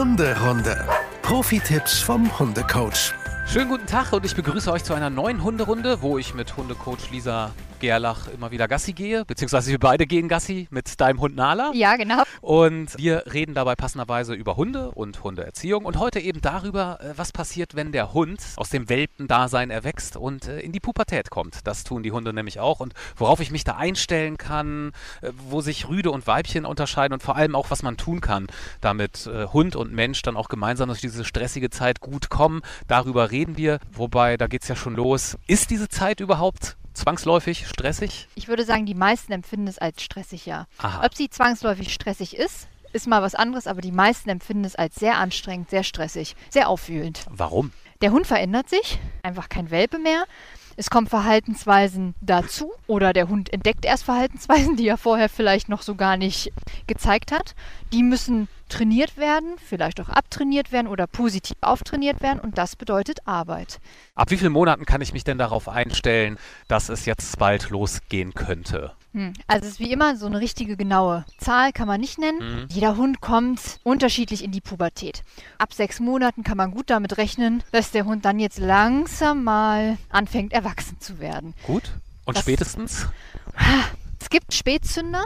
Hunderunde. Profi-Tipps vom Hundecoach. Schönen guten Tag und ich begrüße euch zu einer neuen Hunderunde, wo ich mit Hundecoach Lisa Gerlach immer wieder Gassi gehe, beziehungsweise wir beide gehen Gassi mit deinem Hund Nala. Ja, genau. Und wir reden dabei passenderweise über Hunde und Hundeerziehung und heute eben darüber, äh, was passiert, wenn der Hund aus dem Welpendasein erwächst und äh, in die Pubertät kommt. Das tun die Hunde nämlich auch und worauf ich mich da einstellen kann, äh, wo sich Rüde und Weibchen unterscheiden und vor allem auch, was man tun kann, damit Hund und Mensch dann auch gemeinsam durch diese stressige Zeit gut kommen. Darüber reden wir, wobei da geht es ja schon los. Ist diese Zeit überhaupt zwangsläufig stressig? Ich würde sagen, die meisten empfinden es als stressig, ja. Aha. Ob sie zwangsläufig stressig ist, ist mal was anderes, aber die meisten empfinden es als sehr anstrengend, sehr stressig, sehr aufwühlend. Warum? Der Hund verändert sich, einfach kein Welpe mehr. Es kommen Verhaltensweisen dazu oder der Hund entdeckt erst Verhaltensweisen, die er vorher vielleicht noch so gar nicht gezeigt hat. Die müssen trainiert werden, vielleicht auch abtrainiert werden oder positiv auftrainiert werden und das bedeutet Arbeit. Ab wie vielen Monaten kann ich mich denn darauf einstellen, dass es jetzt bald losgehen könnte? Hm. Also es ist wie immer so eine richtige genaue Zahl kann man nicht nennen. Mhm. Jeder Hund kommt unterschiedlich in die Pubertät. Ab sechs Monaten kann man gut damit rechnen, dass der Hund dann jetzt langsam mal anfängt, erwachsen zu werden. Gut. Und das, spätestens? Es gibt Spätzünder,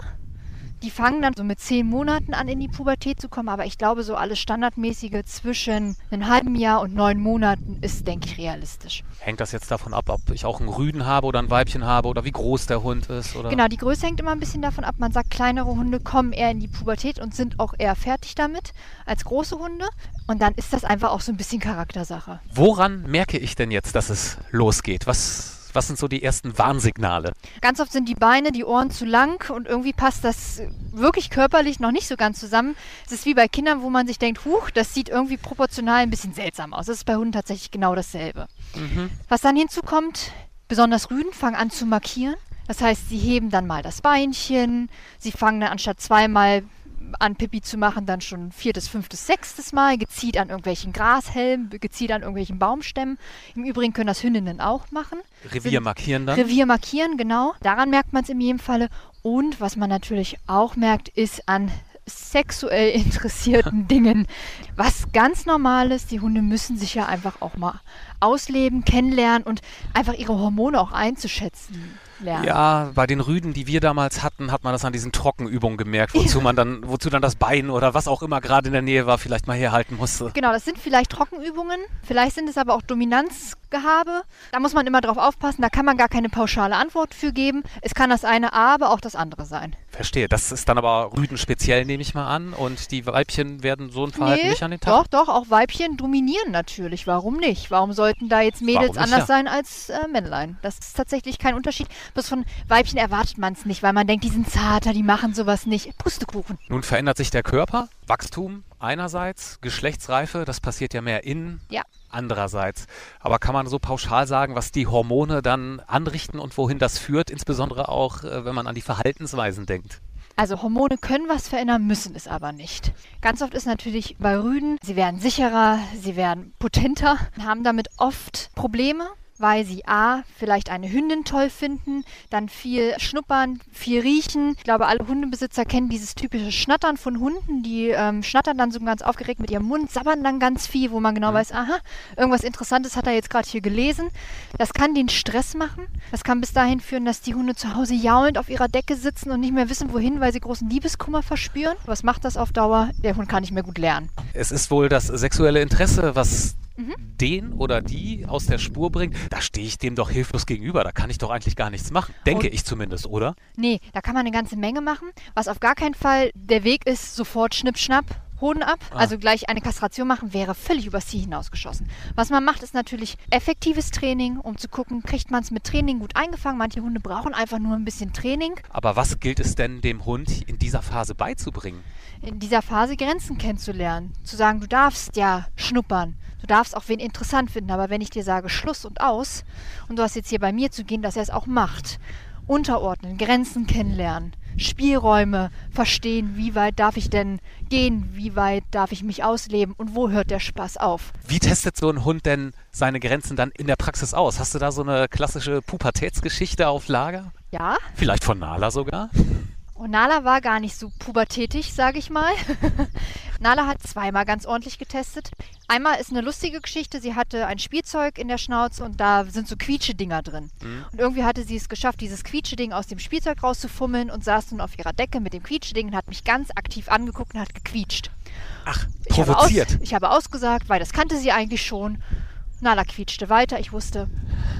die fangen dann so mit zehn Monaten an, in die Pubertät zu kommen. Aber ich glaube, so alles Standardmäßige zwischen einem halben Jahr und neun Monaten ist, denke ich, realistisch. Hängt das jetzt davon ab, ob ich auch einen Rüden habe oder ein Weibchen habe oder wie groß der Hund ist? Oder? Genau, die Größe hängt immer ein bisschen davon ab. Man sagt, kleinere Hunde kommen eher in die Pubertät und sind auch eher fertig damit als große Hunde. Und dann ist das einfach auch so ein bisschen Charaktersache. Woran merke ich denn jetzt, dass es losgeht? Was was sind so die ersten Warnsignale? Ganz oft sind die Beine, die Ohren zu lang und irgendwie passt das wirklich körperlich noch nicht so ganz zusammen. Es ist wie bei Kindern, wo man sich denkt, huch, das sieht irgendwie proportional ein bisschen seltsam aus. Das ist bei Hunden tatsächlich genau dasselbe. Mhm. Was dann hinzukommt, besonders Rüden fangen an zu markieren. Das heißt, sie heben dann mal das Beinchen, sie fangen dann anstatt zweimal an Pipi zu machen, dann schon viertes, fünftes, sechstes Mal, gezielt an irgendwelchen Grashelmen, gezielt an irgendwelchen Baumstämmen. Im Übrigen können das Hündinnen auch machen. Revier markieren dann? Revier markieren, genau. Daran merkt man es in jedem Falle. Und was man natürlich auch merkt, ist an sexuell interessierten Dingen. Was ganz normal ist, die Hunde müssen sich ja einfach auch mal ausleben, kennenlernen und einfach ihre Hormone auch einzuschätzen lernen. Ja, bei den Rüden, die wir damals hatten, hat man das an diesen Trockenübungen gemerkt, wozu man dann, wozu dann das Bein oder was auch immer gerade in der Nähe war, vielleicht mal herhalten musste. Genau, das sind vielleicht Trockenübungen, vielleicht sind es aber auch Dominanzgehabe. Da muss man immer drauf aufpassen, da kann man gar keine pauschale Antwort für geben. Es kann das eine, aber auch das andere sein. Verstehe. Das ist dann aber Rüden speziell, nehme ich mal an. Und die Weibchen werden so ein Verhalten nee, nicht an den Tag. Doch, doch, auch Weibchen dominieren natürlich. Warum nicht? Warum sollten da jetzt Mädels anders ja? sein als äh, Männlein? Das ist tatsächlich kein Unterschied. Bloß von Weibchen erwartet man es nicht, weil man denkt, die sind zarter, die machen sowas nicht. Pustekuchen. Nun verändert sich der Körper. Wachstum einerseits, Geschlechtsreife, das passiert ja mehr innen. Ja. Andererseits. Aber kann man so pauschal sagen, was die Hormone dann anrichten und wohin das führt, insbesondere auch, äh, wenn man an die Verhaltensweisen denkt? Also Hormone können was verändern, müssen es aber nicht. Ganz oft ist natürlich bei Rüden, sie werden sicherer, sie werden potenter, haben damit oft Probleme weil sie A, vielleicht eine Hündin toll finden, dann viel schnuppern, viel riechen. Ich glaube, alle Hundebesitzer kennen dieses typische Schnattern von Hunden. Die ähm, schnattern dann so ganz aufgeregt mit ihrem Mund, sabbern dann ganz viel, wo man genau mhm. weiß, aha, irgendwas Interessantes hat er jetzt gerade hier gelesen. Das kann den Stress machen. Das kann bis dahin führen, dass die Hunde zu Hause jaulend auf ihrer Decke sitzen und nicht mehr wissen, wohin, weil sie großen Liebeskummer verspüren. Was macht das auf Dauer? Der Hund kann nicht mehr gut lernen. Es ist wohl das sexuelle Interesse, was mhm. den oder die aus der Spur bringt, da stehe ich dem doch hilflos gegenüber. Da kann ich doch eigentlich gar nichts machen. Denke Und, ich zumindest, oder? Nee, da kann man eine ganze Menge machen. Was auf gar keinen Fall der Weg ist, sofort Schnipp, Schnapp, Hoden ab, ah. also gleich eine Kastration machen, wäre völlig übers Ziel hinausgeschossen. Was man macht, ist natürlich effektives Training, um zu gucken, kriegt man es mit Training gut eingefangen. Manche Hunde brauchen einfach nur ein bisschen Training. Aber was gilt es denn dem Hund in dieser Phase beizubringen? In dieser Phase Grenzen kennenzulernen. Zu sagen, du darfst ja schnuppern. Du darfst auch wen interessant finden, aber wenn ich dir sage Schluss und aus und du hast jetzt hier bei mir zu gehen, dass er es auch macht. Unterordnen, Grenzen kennenlernen, Spielräume verstehen, wie weit darf ich denn gehen, wie weit darf ich mich ausleben und wo hört der Spaß auf. Wie testet so ein Hund denn seine Grenzen dann in der Praxis aus? Hast du da so eine klassische Pubertätsgeschichte auf Lager? Ja. Vielleicht von Nala sogar? Und Nala war gar nicht so pubertätig, sage ich mal. Nala hat zweimal ganz ordentlich getestet. Einmal ist eine lustige Geschichte. Sie hatte ein Spielzeug in der Schnauze und da sind so Quietschedinger drin. Mhm. Und irgendwie hatte sie es geschafft, dieses Quietscheding aus dem Spielzeug rauszufummeln und saß nun auf ihrer Decke mit dem Quietscheding und hat mich ganz aktiv angeguckt und hat gequietscht. Ach, Ich habe, aus, provoziert. ich habe ausgesagt, weil das kannte sie eigentlich schon. Nala quietschte weiter. Ich wusste,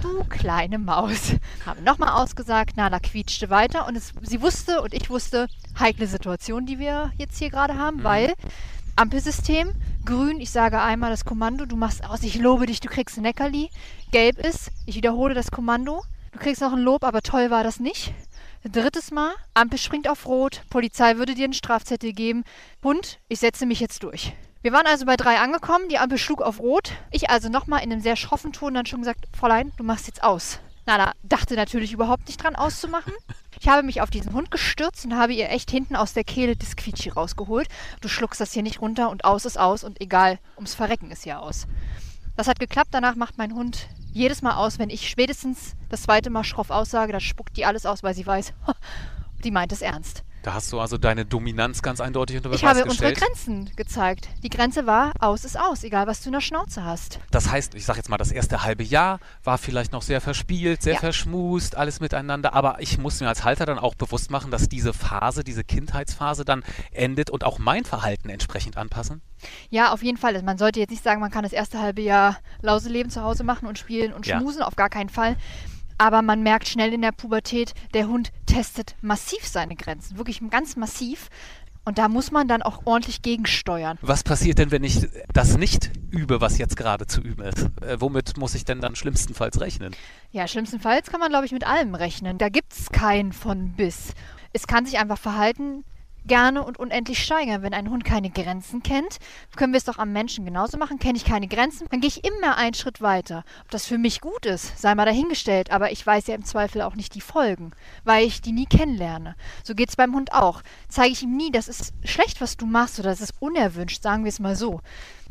du kleine Maus. Habe nochmal ausgesagt. Nala quietschte weiter. Und es, sie wusste und ich wusste, heikle Situation, die wir jetzt hier gerade haben, Mhm. weil Ampelsystem, grün, ich sage einmal das Kommando, du machst aus, ich lobe dich, du kriegst ein Neckerli. Gelb ist, ich wiederhole das Kommando, du kriegst noch ein Lob, aber toll war das nicht. Drittes Mal, Ampel springt auf Rot, Polizei würde dir einen Strafzettel geben. Hund, ich setze mich jetzt durch. Wir waren also bei drei angekommen, die Ampel schlug auf Rot. Ich also nochmal in einem sehr schroffen Ton dann schon gesagt, Fräulein, du machst jetzt aus. Nala dachte natürlich überhaupt nicht dran auszumachen. Ich habe mich auf diesen Hund gestürzt und habe ihr echt hinten aus der Kehle das Quietschi rausgeholt. Du schluckst das hier nicht runter und aus ist aus und egal, ums Verrecken ist ja aus. Das hat geklappt, danach macht mein Hund jedes Mal aus, wenn ich spätestens das zweite Mal schroff aussage, dann spuckt die alles aus, weil sie weiß, die meint es ernst. Da hast du also deine Dominanz ganz eindeutig unter Beweis Ich habe unsere gestellt. Grenzen gezeigt. Die Grenze war, aus ist aus, egal was du in der Schnauze hast. Das heißt, ich sage jetzt mal, das erste halbe Jahr war vielleicht noch sehr verspielt, sehr Ja. verschmust, alles miteinander. Aber ich muss mir als Halter dann auch bewusst machen, dass diese Phase, diese Kindheitsphase dann endet und auch mein Verhalten entsprechend anpassen. Ja, auf jeden Fall. Man sollte jetzt nicht sagen, man kann das erste halbe Jahr Lauseleben zu Hause machen und spielen und Ja. schmusen, auf gar keinen Fall. Aber man merkt schnell in der Pubertät, der Hund testet massiv seine Grenzen, wirklich ganz massiv. Und da muss man dann auch ordentlich gegensteuern. Was passiert denn, wenn ich das nicht übe, was jetzt gerade zu üben ist? Äh, womit muss ich denn dann schlimmstenfalls rechnen? Ja, schlimmstenfalls kann man, glaube ich, mit allem rechnen. Da gibt es kein von bis. Es kann sich einfach Verhalten gerne und unendlich steigern. Wenn ein Hund keine Grenzen kennt, können wir es doch am Menschen genauso machen. Kenne ich keine Grenzen, dann gehe ich immer einen Schritt weiter. Ob das für mich gut ist, sei mal dahingestellt, aber ich weiß ja im Zweifel auch nicht die Folgen, weil ich die nie kennenlerne. So geht es beim Hund auch. Zeige ich ihm nie, das ist schlecht, was du machst oder das ist unerwünscht, sagen wir es mal so.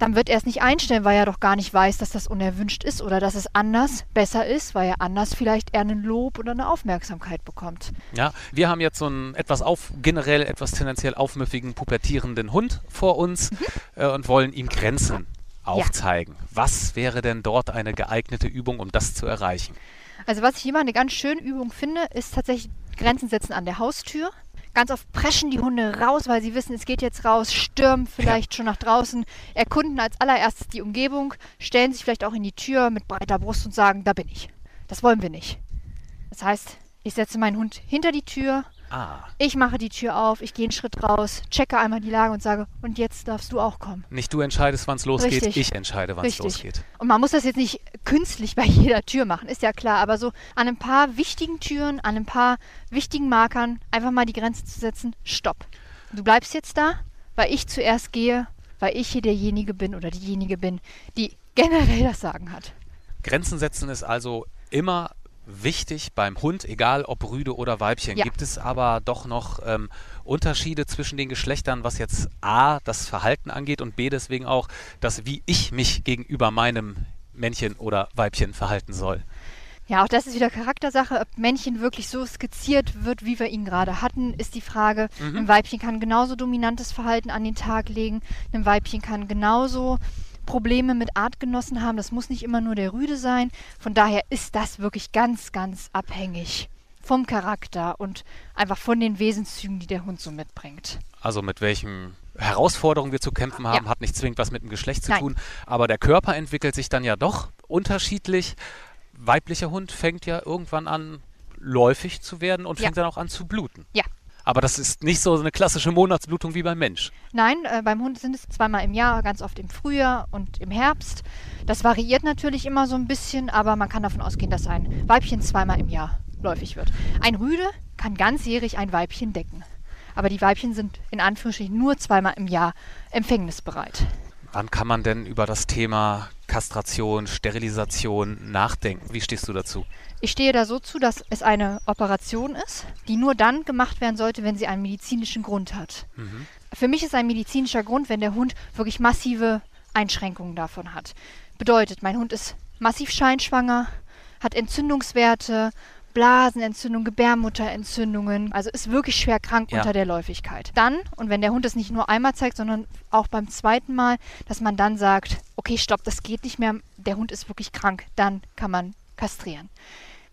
Dann wird er es nicht einstellen, weil er doch gar nicht weiß, dass das unerwünscht ist oder dass es anders besser ist, weil er anders vielleicht eher einen Lob oder eine Aufmerksamkeit bekommt. Ja, wir haben jetzt so einen etwas auf, generell etwas tendenziell aufmüffigen, pubertierenden Hund vor uns äh, und wollen ihm Grenzen aufzeigen. Was wäre denn dort eine geeignete Übung, um das zu erreichen? Also was ich immer eine ganz schöne Übung finde, ist tatsächlich Grenzen setzen an der Haustür. Ganz oft preschen die Hunde raus, weil sie wissen, es geht jetzt raus, stürmen vielleicht schon nach draußen, erkunden als allererstes die Umgebung, stellen sich vielleicht auch in die Tür mit breiter Brust und sagen, da bin ich. Das wollen wir nicht. Das heißt, ich setze meinen Hund hinter die Tür, Ah, ich mache die Tür auf, ich gehe einen Schritt raus, checke einmal die Lage und sage, und jetzt darfst du auch kommen. nicht du entscheidest, wann es losgeht, Richtig. ich entscheide, wann es losgeht. Und man muss das jetzt nicht künstlich bei jeder Tür machen, ist ja klar, aber so an ein paar wichtigen Türen, an ein paar wichtigen Markern einfach mal die Grenze zu setzen, stopp. Du bleibst jetzt da, weil ich zuerst gehe, weil ich hier derjenige bin oder diejenige bin, die generell das Sagen hat. Grenzen setzen ist also immer wichtig beim Hund, egal ob Rüde oder Weibchen. Ja. Gibt es aber doch noch ähm, Unterschiede zwischen den Geschlechtern, was jetzt A, das Verhalten angeht und B, deswegen auch, das, wie ich mich gegenüber meinem Männchen oder Weibchen verhalten soll. Ja, auch das ist wieder Charaktersache. Ob Männchen wirklich so skizziert wird, wie wir ihn gerade hatten, ist die Frage. Mhm. Ein Weibchen kann genauso dominantes Verhalten an den Tag legen. Ein Weibchen kann genauso Probleme mit Artgenossen haben. Das muss nicht immer nur der Rüde sein. Von daher ist das wirklich ganz, ganz abhängig vom Charakter und einfach von den Wesenszügen, die der Hund so mitbringt. Also mit welchen Herausforderungen wir zu kämpfen haben, Ja. hat nicht zwingend was mit dem Geschlecht zu Nein. tun. Aber der Körper entwickelt sich dann ja doch unterschiedlich. Weiblicher Hund fängt ja irgendwann an, läufig zu werden und Ja. fängt dann auch an zu bluten. Ja. Aber das ist nicht so eine klassische Monatsblutung wie beim Mensch. Nein, äh, beim Hund sind es zweimal im Jahr, ganz oft im Frühjahr und im Herbst. Das variiert natürlich immer so ein bisschen, aber man kann davon ausgehen, dass ein Weibchen zweimal im Jahr läufig wird. Ein Rüde kann ganzjährig ein Weibchen decken. Aber die Weibchen sind in Anführungsstrichen nur zweimal im Jahr empfängnisbereit. Wann kann man denn über das Thema Kastration, Sterilisation nachdenken? Wie stehst du dazu? Ich stehe da so zu, dass es eine Operation ist, die nur dann gemacht werden sollte, wenn sie einen medizinischen Grund hat. Mhm. Für mich ist ein medizinischer Grund, wenn der Hund wirklich massive Einschränkungen davon hat. Bedeutet, mein Hund ist massiv scheinschwanger, hat Entzündungswerte, Blasenentzündung, Gebärmutterentzündungen. Also ist wirklich schwer krank Ja. unter der Läufigkeit. Dann, und wenn der Hund es nicht nur einmal zeigt, sondern auch beim zweiten Mal, dass man dann sagt, okay, stopp, das geht nicht mehr, der Hund ist wirklich krank, dann kann man kastrieren.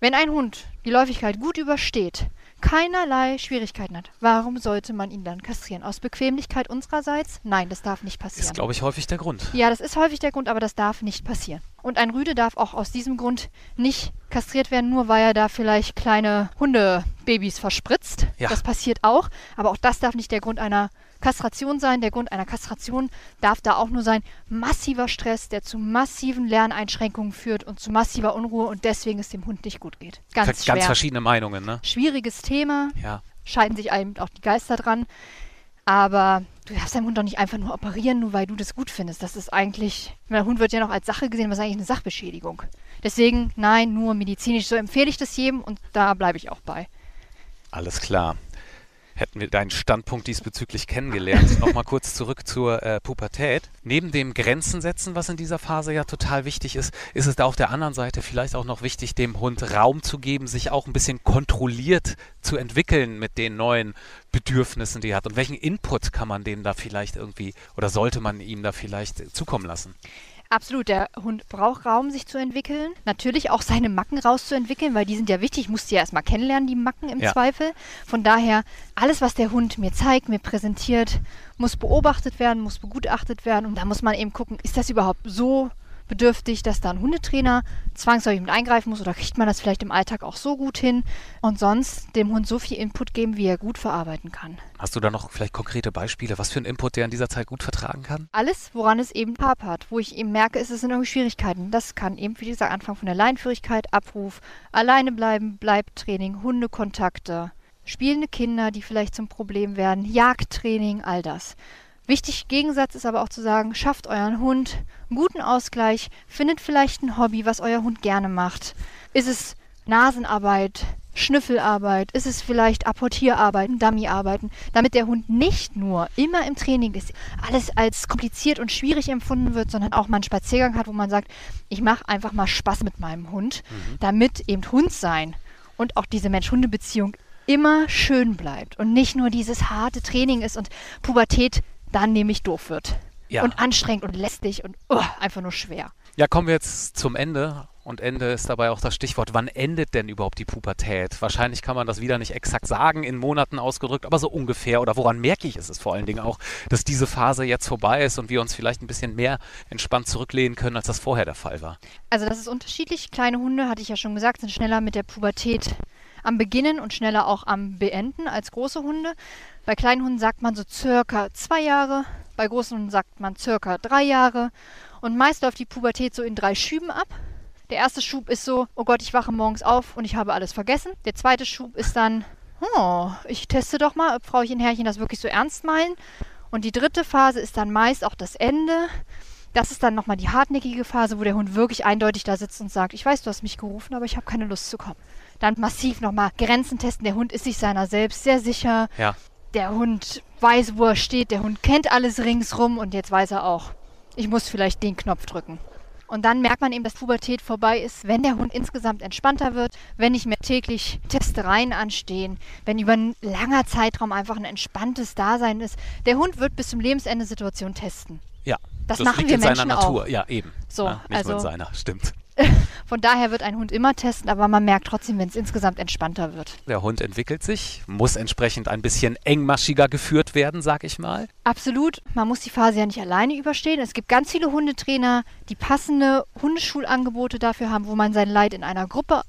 Wenn ein Hund die Läufigkeit gut übersteht, keinerlei Schwierigkeiten hat, warum sollte man ihn dann kastrieren? Aus Bequemlichkeit unsererseits? Nein, das darf nicht passieren. Ist, glaube ich, häufig der Grund. Ja, das ist häufig der Grund, aber das darf nicht passieren. Und ein Rüde darf auch aus diesem Grund nicht kastriert werden, nur weil er da vielleicht kleine Hundebabys verspritzt. Ja. Das passiert auch, aber auch das darf nicht der Grund einer Kastration sein. Der Grund einer Kastration darf da auch nur sein massiver Stress, der zu massiven Lerneinschränkungen führt und zu massiver Unruhe und deswegen es dem Hund nicht gut geht. Ganz Ganz schwer. verschiedene Meinungen, ne? Schwieriges Thema, Ja. scheiden sich einem auch die Geister dran. Aber du darfst deinen Hund doch nicht einfach nur operieren, nur weil du das gut findest. Das ist eigentlich, der Hund wird ja noch als Sache gesehen, was ist eigentlich eine Sachbeschädigung. Deswegen, nein, nur medizinisch. So empfehle ich das jedem und da bleibe ich auch bei. Alles klar. Hätten wir deinen Standpunkt diesbezüglich kennengelernt. Nochmal kurz zurück zur äh, Pubertät. Neben dem Grenzen setzen, was in dieser Phase ja total wichtig ist, ist es da auf der anderen Seite vielleicht auch noch wichtig, dem Hund Raum zu geben, sich auch ein bisschen kontrolliert zu entwickeln mit den neuen Bedürfnissen, die er hat. Und welchen Input kann man dem da vielleicht irgendwie oder sollte man ihm da vielleicht zukommen lassen? Absolut, der Hund braucht Raum, sich zu entwickeln. Natürlich auch seine Macken rauszuentwickeln, weil die sind ja wichtig. Ich muss die ja erstmal kennenlernen, die Macken im Ja. Zweifel. Von daher, alles, was der Hund mir zeigt, mir präsentiert, muss beobachtet werden, muss begutachtet werden. Und da muss man eben gucken, ist das überhaupt so bedürftig, dass da ein Hundetrainer zwangsläufig mit eingreifen muss oder kriegt man das vielleicht im Alltag auch so gut hin und sonst dem Hund so viel Input geben, wie er gut verarbeiten kann. Hast du da noch vielleicht konkrete Beispiele, was für einen Input der in dieser Zeit gut vertragen kann? Alles, woran es eben hapert, wo ich eben merke, es sind irgendwie Schwierigkeiten. Das kann eben, wie gesagt, anfangen von der Leinführigkeit, Abruf, alleine bleiben, Bleibtraining, Hundekontakte, spielende Kinder, die vielleicht zum Problem werden, Jagdtraining, all das. Wichtig Gegensatz ist aber auch zu sagen, schafft euren Hund einen guten Ausgleich, findet vielleicht ein Hobby, was euer Hund gerne macht. Ist es Nasenarbeit, Schnüffelarbeit, ist es vielleicht Apportierarbeiten, Dummyarbeiten, damit der Hund nicht nur immer im Training ist, alles als kompliziert und schwierig empfunden wird, sondern auch mal einen Spaziergang hat, wo man sagt, ich mache einfach mal Spaß mit meinem Hund, damit eben Hund sein und auch diese Mensch-Hunde-Beziehung immer schön bleibt und nicht nur dieses harte Training ist und Pubertät dann nämlich doof wird. Ja. Und anstrengend und lästig und oh, einfach nur schwer. Ja, kommen wir jetzt zum Ende. Und Ende ist dabei auch das Stichwort. Wann endet denn überhaupt die Pubertät? Wahrscheinlich kann man das wieder nicht exakt sagen, in Monaten ausgedrückt, aber so ungefähr. Oder woran merke ich es vor allen Dingen auch, dass diese Phase jetzt vorbei ist und wir uns vielleicht ein bisschen mehr entspannt zurücklehnen können, als das vorher der Fall war? Also das ist unterschiedlich. Kleine Hunde, hatte ich ja schon gesagt, sind schneller mit der Pubertät am Beginnen und schneller auch am Beenden als große Hunde. Bei kleinen Hunden sagt man so circa zwei Jahre, bei großen Hunden sagt man circa drei Jahre. Und meist läuft die Pubertät so in drei Schüben ab. Der erste Schub ist so, oh Gott, ich wache morgens auf und ich habe alles vergessen. Der zweite Schub ist dann, oh, ich teste doch mal, ob Frauchen Herrchen das wirklich so ernst meinen. Und die dritte Phase ist dann meist auch das Ende. Das ist dann nochmal die hartnäckige Phase, wo der Hund wirklich eindeutig da sitzt und sagt, ich weiß, du hast mich gerufen, aber ich habe keine Lust zu kommen. Dann massiv nochmal Grenzen testen. Der Hund ist sich seiner selbst sehr sicher. Ja. Der Hund weiß, wo er steht. Der Hund kennt alles ringsrum und jetzt weiß er auch, ich muss vielleicht den Knopf drücken. Und dann merkt man eben, dass Pubertät vorbei ist, wenn der Hund insgesamt entspannter wird, wenn nicht mehr täglich Testereien anstehen, wenn über einen langer Zeitraum einfach ein entspanntes Dasein ist. Der Hund wird bis zum Lebensende Situationen testen. Ja. Das machen liegt wir in seiner Menschen Natur. auch. Ja, eben. So, ja, nicht nur in also- seiner, stimmt. Von daher wird ein Hund immer testen, aber man merkt trotzdem, wenn es insgesamt entspannter wird. Der Hund entwickelt sich, muss entsprechend ein bisschen engmaschiger geführt werden, sag ich mal. Absolut. Man muss die Phase ja nicht alleine überstehen. Es gibt ganz viele Hundetrainer, die passende Hundeschulangebote dafür haben, wo man sein Leid in einer Gruppe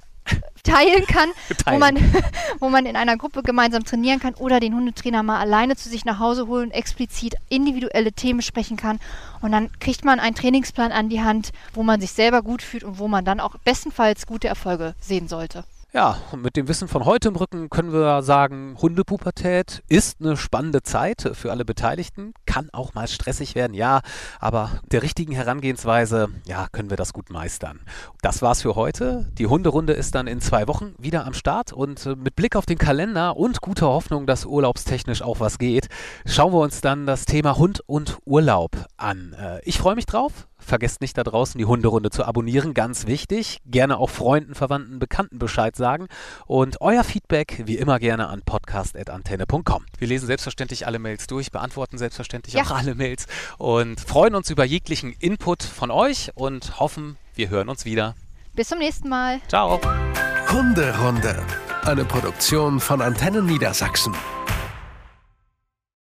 teilen kann, wo Teilen. man, wo man in einer Gruppe gemeinsam trainieren kann oder den Hundetrainer mal alleine zu sich nach Hause holen, explizit individuelle Themen sprechen kann. Und dann kriegt man einen Trainingsplan an die Hand, wo man sich selber gut fühlt und wo man dann auch bestenfalls gute Erfolge sehen sollte. Ja, mit dem Wissen von heute im Rücken können wir sagen, Hundepubertät ist eine spannende Zeit für alle Beteiligten, kann auch mal stressig werden, ja, aber der richtigen Herangehensweise, ja, können wir das gut meistern. Das war's für heute. Die Hunderunde ist dann in zwei Wochen wieder am Start und äh, mit Blick auf den Kalender und guter Hoffnung, dass urlaubstechnisch auch was geht, schauen wir uns dann das Thema Hund und Urlaub an. Äh, Ich freue mich drauf, vergesst nicht da draußen die Hunderunde zu abonnieren, ganz wichtig. Gerne auch Freunden, Verwandten, Bekannten Bescheid sagen. Und euer Feedback wie immer gerne an podcast.antenne.com. Wir lesen selbstverständlich alle Mails durch, beantworten selbstverständlich Ja. auch alle Mails und freuen uns über jeglichen Input von euch und hoffen, wir hören uns wieder. Bis zum nächsten Mal. Ciao. Hunderunde. Eine Produktion von Antennen Niedersachsen.